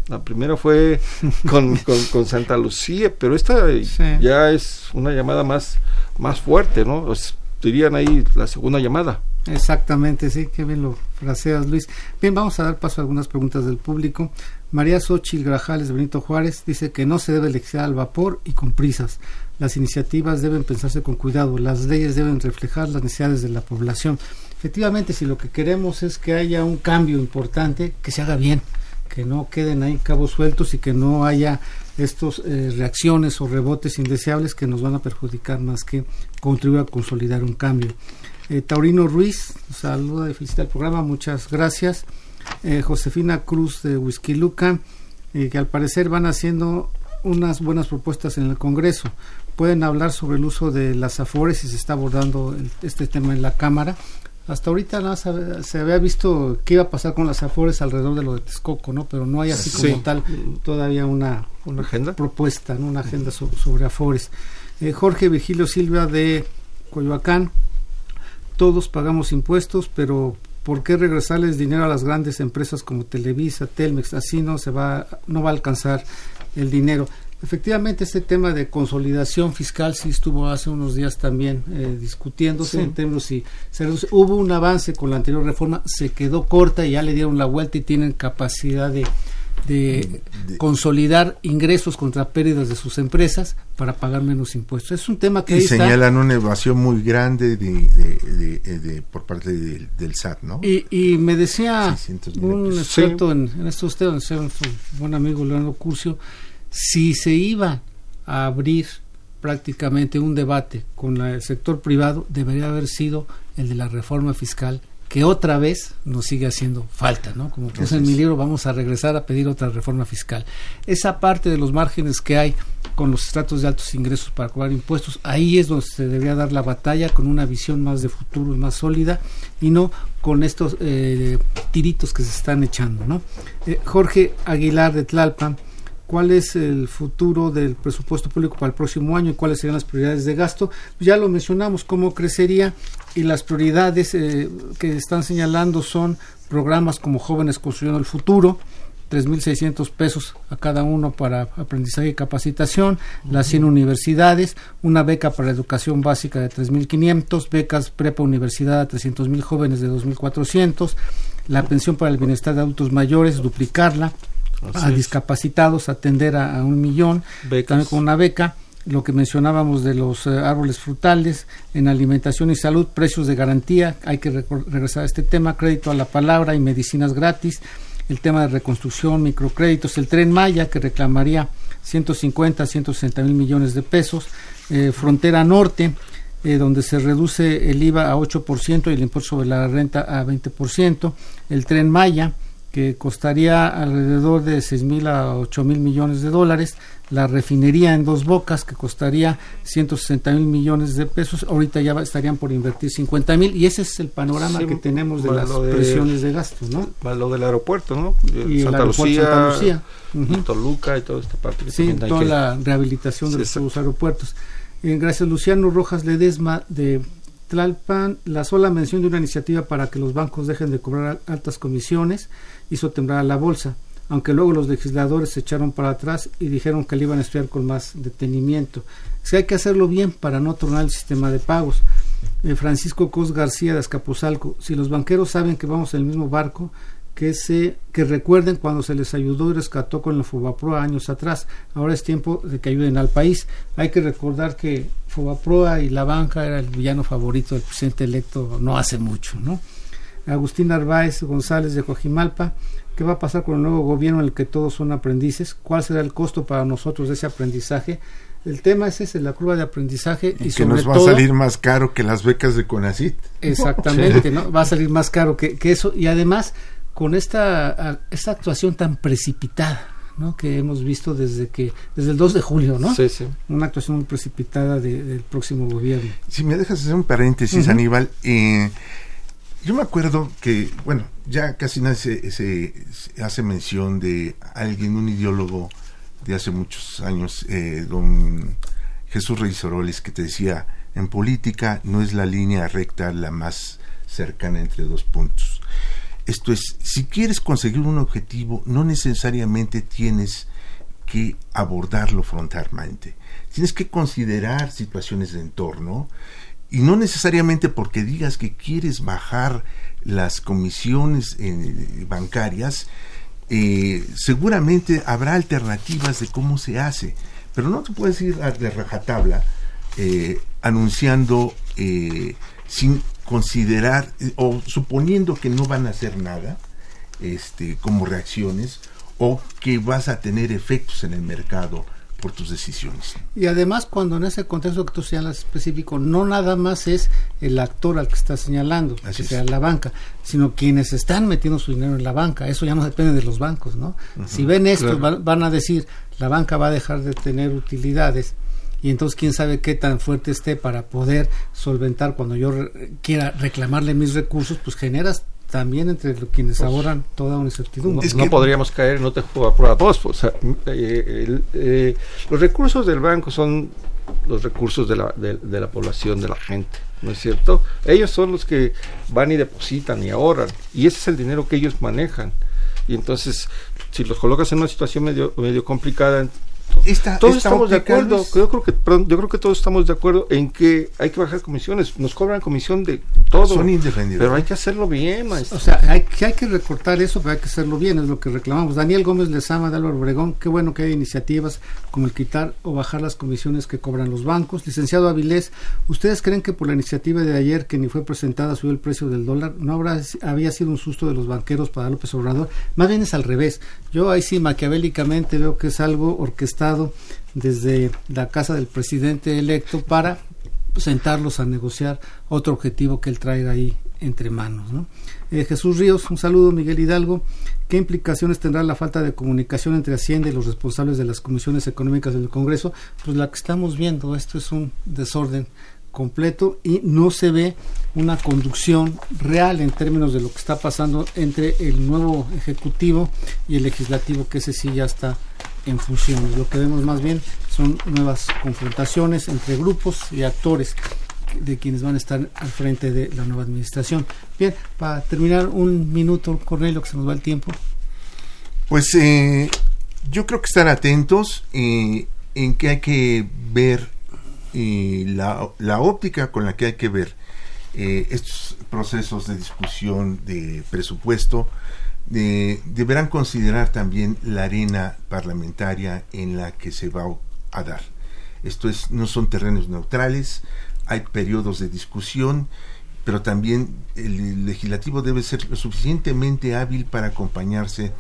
La primera fue con, con, Santa Lucía, pero esta ya es una llamada más, más fuerte, ¿no? dirían ahí la segunda llamada. Exactamente, sí, qué bien lo fraseas, Luis. Bien, vamos a dar paso a algunas preguntas del público. María Xochil Grajales Benito Juárez dice que no se debe elegir al vapor y con prisas. Las iniciativas deben pensarse con cuidado, las leyes deben reflejar las necesidades de la población. Efectivamente, si lo que queremos es que haya un cambio importante, que se haga bien, que no queden ahí cabos sueltos y que no haya estos eh, reacciones o rebotes indeseables que nos van a perjudicar más que contribuir a consolidar un cambio. Eh, Taurino Ruiz, saluda de felicitar el programa, muchas gracias. Eh, Josefina Cruz de Whisky Luca, que al parecer van haciendo unas buenas propuestas en el Congreso. Pueden hablar sobre el uso de las afores y se está abordando este tema en la Cámara hasta ahorita nada se, había visto qué iba a pasar con las afores alrededor de lo de Texcoco, ¿no? Pero no hay así como tal todavía una, una agenda propuesta, ¿no? una agenda sobre, afores. Eh, Jorge Virgilio Silva de Coyoacán, todos pagamos impuestos, pero ¿por qué regresarles dinero a las grandes empresas como Televisa, Telmex? Así no se va, no va a alcanzar el dinero. Efectivamente, este tema de consolidación fiscal sí estuvo hace unos días también eh, discutiéndose en términos si hubo un avance con la anterior reforma, se quedó corta y ya le dieron la vuelta y tienen capacidad de, de, consolidar ingresos contra pérdidas de sus empresas para pagar menos impuestos. Es un tema que... Y señalan una evasión muy grande de, de, por parte del SAT, ¿no? Y, y me decía un experto en, en, estos temas, un buen amigo Leonardo Curcio, si se iba a abrir prácticamente un debate con el sector privado, debería haber sido el de la reforma fiscal que otra vez nos sigue haciendo falta, ¿no? Como puse en mi libro, vamos a regresar a pedir otra reforma fiscal. Esa parte de los márgenes que hay con los estratos de altos ingresos para cobrar impuestos, ahí es donde se debería dar la batalla con una visión más de futuro y más sólida y no con estos eh, tiritos que se están echando, ¿no? Eh, Jorge Aguilar de Tlalpan cuál es el futuro del presupuesto público para el próximo año y cuáles serían las prioridades de gasto. Ya lo mencionamos, cómo crecería y las prioridades eh, que están señalando son programas como Jóvenes Construyendo el Futuro, 3.600 pesos a cada uno para aprendizaje y capacitación, las 100 universidades, una beca para educación básica de 3.500, becas prepa universidad a 300.000 jóvenes de 2.400, la pensión para el bienestar de adultos mayores, duplicarla, a discapacitados, atender a, un millón, también con una beca, lo que mencionábamos de los eh, árboles frutales, en alimentación y salud, precios de garantía, hay que regresar a este tema, crédito a la palabra y medicinas gratis, el tema de reconstrucción, microcréditos, el tren Maya que reclamaría 150 160 mil millones de pesos, eh, frontera norte, eh, donde se reduce el IVA a 8% y el impuesto sobre la renta a 20%, el tren Maya, que costaría alrededor de 6 mil a 8 mil millones de dólares, la refinería en dos bocas que costaría 160 mil millones de pesos, ahorita ya estarían por invertir 50 mil y ese es el panorama que tenemos de las presiones de gastos, ¿no? lo del aeropuerto, ¿no? Y Santa, Lucía, Santa Lucía, Toluca y toda esta parte. sí, toda la rehabilitación de los aeropuertos. Eh, gracias Luciano Rojas Ledesma de Tlalpan, la sola mención de una iniciativa para que los bancos dejen de cobrar altas comisiones hizo temblar la bolsa, aunque luego los legisladores se echaron para atrás y dijeron que le iban a estudiar con más detenimiento. Es que hay que hacerlo bien para no tornar el sistema de pagos. Eh, Francisco Cos García de Azcapotzalco, si los banqueros saben que vamos en el mismo barco, que se que recuerden cuando se les ayudó y rescató con la Fobaproa años atrás. Ahora es tiempo de que ayuden al país. Hay que recordar que Fobaproa y la banca era el villano favorito del presidente electo no hace mucho, ¿no? Agustín Arbaez González de Cojimalpa, ¿qué va a pasar con el nuevo gobierno en el que todos son aprendices? ¿Cuál será el costo para nosotros de ese aprendizaje? El tema es ese, la curva de aprendizaje. Y, que nos va a salir más caro que las becas de CONACIT. Exactamente, ¿no? Va a salir más caro que, eso. Y además, con esta, esta actuación tan precipitada, ¿no? que hemos visto desde que desde el 2 de julio, ¿no? Sí, sí. Una actuación muy precipitada del próximo gobierno. Si me dejas hacer un paréntesis, Aníbal, eh, yo me acuerdo que, bueno, ya casi nadie se, hace mención de alguien, un ideólogo de hace muchos años, eh, don Jesús Reyes Oroles, que te decía, en política no es la línea recta la más cercana entre dos puntos. Esto es, si quieres conseguir un objetivo, no necesariamente tienes que abordarlo frontalmente. Tienes que considerar situaciones de entorno, y no necesariamente porque digas que quieres bajar las comisiones eh, bancarias, eh, seguramente habrá alternativas de cómo se hace, pero no te puedes ir a de rajatabla eh, anunciando sin considerar o suponiendo que no van a hacer nada este, como reacciones o que vas a tener efectos en el mercado por tus decisiones. Y además, cuando en ese contexto que tú señalas específico, no nada más es el actor al que estás señalando, que sea la banca, sino quienes están metiendo su dinero en la banca. Eso ya no depende de los bancos, ¿no? si ven esto, van a decir, la banca va a dejar de tener utilidades y entonces quién sabe qué tan fuerte esté para poder solventar cuando yo quiera reclamarle mis recursos, pues generas también entre quienes pues, ahorran toda una incertidumbre. No, podríamos caer, no te juego a prueba vos. O sea, eh, eh, los recursos del banco son los recursos de la, de, la población, de la gente, ¿no es cierto? Ellos son los que van y depositan y ahorran, y ese es el dinero que ellos manejan. Y entonces, si los colocas en una situación medio, medio complicada, todos estamos de acuerdo. Yo creo que yo creo que todos estamos de acuerdo en que hay que bajar comisiones. Nos cobran comisión de todo. Son independientes. Pero hay que hacerlo bien, maestro. O sea, hay que hay que recortar eso, pero hay que hacerlo bien, es lo que reclamamos. Daniel Gómez Lezama de Álvaro Obregón, qué bueno que hay iniciativas como el quitar o bajar las comisiones que cobran los bancos. Licenciado Avilés, ¿ustedes creen que por la iniciativa de ayer que ni fue presentada subió el precio del dólar? ¿No habrá había sido un susto de los banqueros para López Obrador? Más bien es al revés. Yo ahí sí maquiavélicamente veo que es algo orquestado desde la casa del presidente electo para sentarlos a negociar otro objetivo que él trae ahí entre manos. ¿no? Eh, Jesús Ríos, un saludo, Miguel Hidalgo. ¿Qué implicaciones tendrá la falta de comunicación entre Hacienda y los responsables de las comisiones económicas del Congreso? Pues la que estamos viendo, esto es un desorden completo y no se ve una conducción real en términos de lo que está pasando entre el nuevo ejecutivo y el legislativo que ese sí ya está en funciones. Lo que vemos más bien son nuevas confrontaciones entre grupos y actores de quienes van a estar al frente de la nueva administración. Bien, para terminar un minuto, Cornelio, que se nos va el tiempo. Pues eh, yo creo que estar atentos eh, en que hay que ver eh, la, la, óptica con la que hay que ver eh, estos procesos de discusión de presupuesto. Deberán considerar también la arena parlamentaria en la que se va a dar. Esto es, no son terrenos neutrales, hay periodos de discusión, pero también el legislativo debe ser lo suficientemente hábil para acompañarse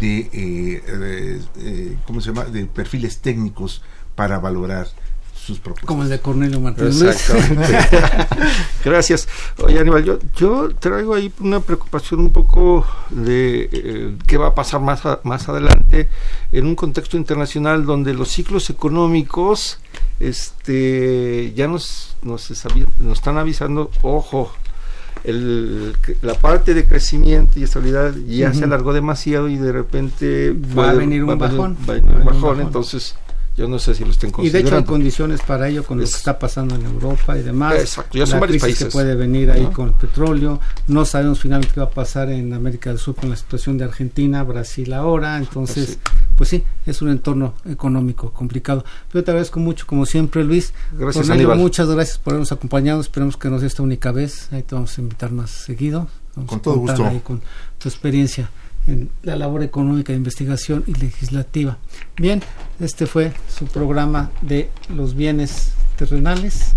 de, eh, eh, ¿cómo se llama?, de perfiles técnicos para valorar sus propuestas. Como el de Cornelio Martínez. Gracias. Oye, Aníbal, yo, yo traigo ahí una preocupación un poco de eh, qué va a pasar más, más adelante en un contexto internacional donde los ciclos económicos este ya nos, nos, nos están avisando, ojo, el, la parte de crecimiento y estabilidad ya se alargó demasiado y de repente va a venir un bajón. Va a venir un bajón, entonces yo no sé si lo estén considerando. Y de hecho hay condiciones para ello con lo que está pasando en Europa y demás. Exacto, ya son varios países. que puede venir ahí con el petróleo. No sabemos finalmente qué va a pasar en América del Sur con la situación de Argentina, Brasil ahora. Entonces, pues sí, es un entorno económico complicado. Pero te agradezco mucho, como siempre, Luis. Gracias, Cornelio, Muchas gracias por habernos acompañado. Esperemos que no sea esta única vez. Ahí te vamos a invitar más seguido. Vamos con todo gusto. Ahí con tu experiencia en la labor económica de investigación y legislativa. Bien, este fue su programa de los bienes terrenales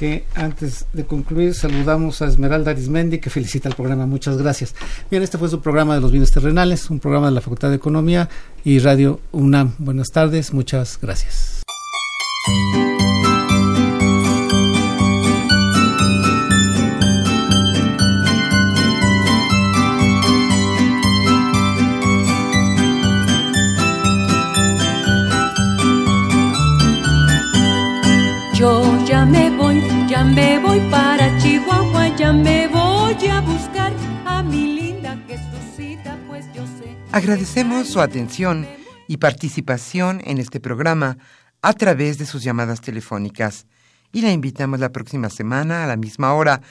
que antes de concluir saludamos a Esmeralda Arismendi que felicita el programa. Muchas gracias. Bien, este fue su programa de los bienes terrenales, un programa de la Facultad de Economía y Radio UNAM. Buenas tardes, muchas gracias. Me voy para Chihuahua, ya me voy a buscar a mi linda Jesucita, pues yo sé. Agradecemos su atención y participación en este programa a través de sus llamadas telefónicas y la invitamos la próxima semana a la misma hora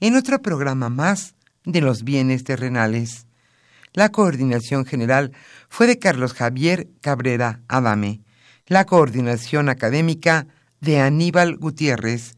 en otro programa más de los bienes terrenales. La coordinación general fue de Carlos Javier Cabrera Adame. La coordinación académica de Aníbal Gutiérrez,